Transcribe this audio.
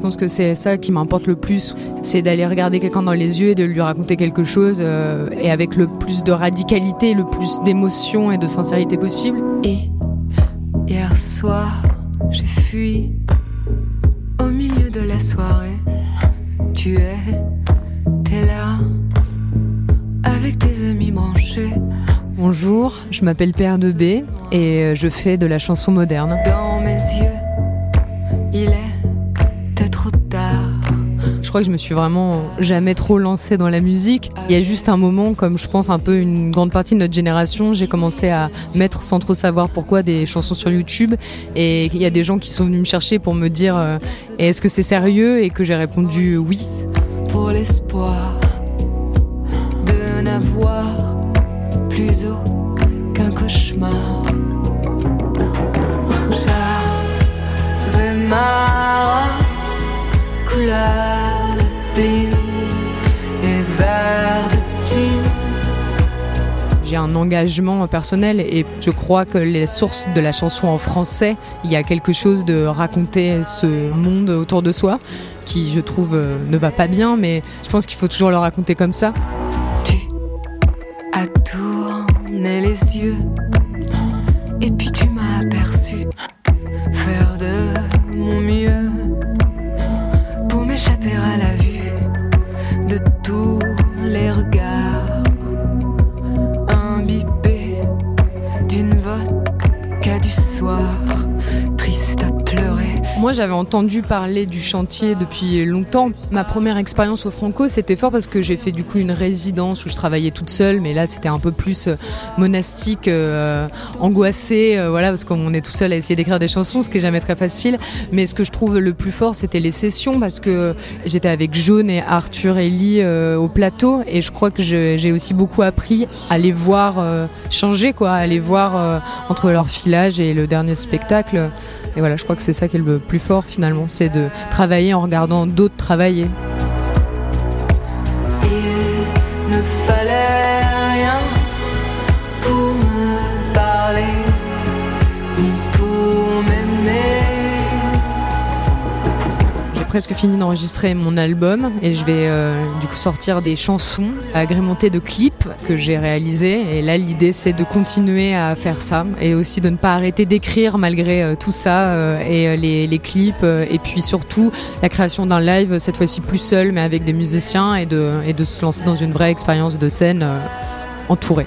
Je pense que c'est ça qui m'importe le plus, c'est d'aller regarder quelqu'un dans les yeux et de lui raconter quelque chose euh, et avec le plus de radicalité, le plus d'émotion et de sincérité possible. Et hier soir, j'ai fui au milieu de la soirée. Tu es, t'es là, avec tes amis branchés. Bonjour, je m'appelle Père de B et je fais de la chanson moderne. Dans mes yeux, il est crois que je me suis vraiment jamais trop lancée dans la musique. Il y a juste un moment, comme je pense un peu une grande partie de notre génération, j'ai commencé à mettre sans trop savoir pourquoi des chansons sur YouTube et il y a des gens qui sont venus me chercher pour me dire euh, est-ce que c'est sérieux? Et que j'ai répondu oui. Pour l'espoir de n'avoir plus haut qu'un cauchemar. J'ai un engagement personnel et je crois que les sources de la chanson en français, il y a quelque chose de raconter ce monde autour de soi qui, je trouve, euh, ne va pas bien, mais je pense qu'il faut toujours le raconter comme ça. Tu as tourné les yeux et puis tu m'as aperçu faire de mon mieux pour m'échapper à la vue de tous vodka du soir triste à pleurer Moi, j'avais entendu parler du chantier depuis longtemps. Ma première expérience au Franco, c'était fort parce que j'ai fait du coup une résidence où je travaillais toute seule, mais là, c'était un peu plus euh, monastique, euh, angoissé, euh, voilà, parce qu'on est tout seul à essayer d'écrire des chansons, ce qui est jamais très facile. Mais ce que je trouve le plus fort, c'était les sessions, parce que j'étais avec Jaune et Arthur et Lee euh, au plateau, et je crois que j'ai aussi beaucoup appris à les voir changer, quoi, à les voir entre leur filage et le dernier spectacle. Et voilà, je crois que c'est ça qui est le plus fort finalement, c'est de travailler en regardant d'autres travailler. Presque fini d'enregistrer mon album et je vais euh, du coup sortir des chansons agrémentées de clips que j'ai réalisés. Et là, l'idée c'est de continuer à faire ça et aussi de ne pas arrêter d'écrire malgré euh, tout ça euh, et euh, les, clips euh, et puis surtout la création d'un live cette fois-ci plus seul mais avec des musiciens et de, et de se lancer dans une vraie expérience de scène euh, entourée.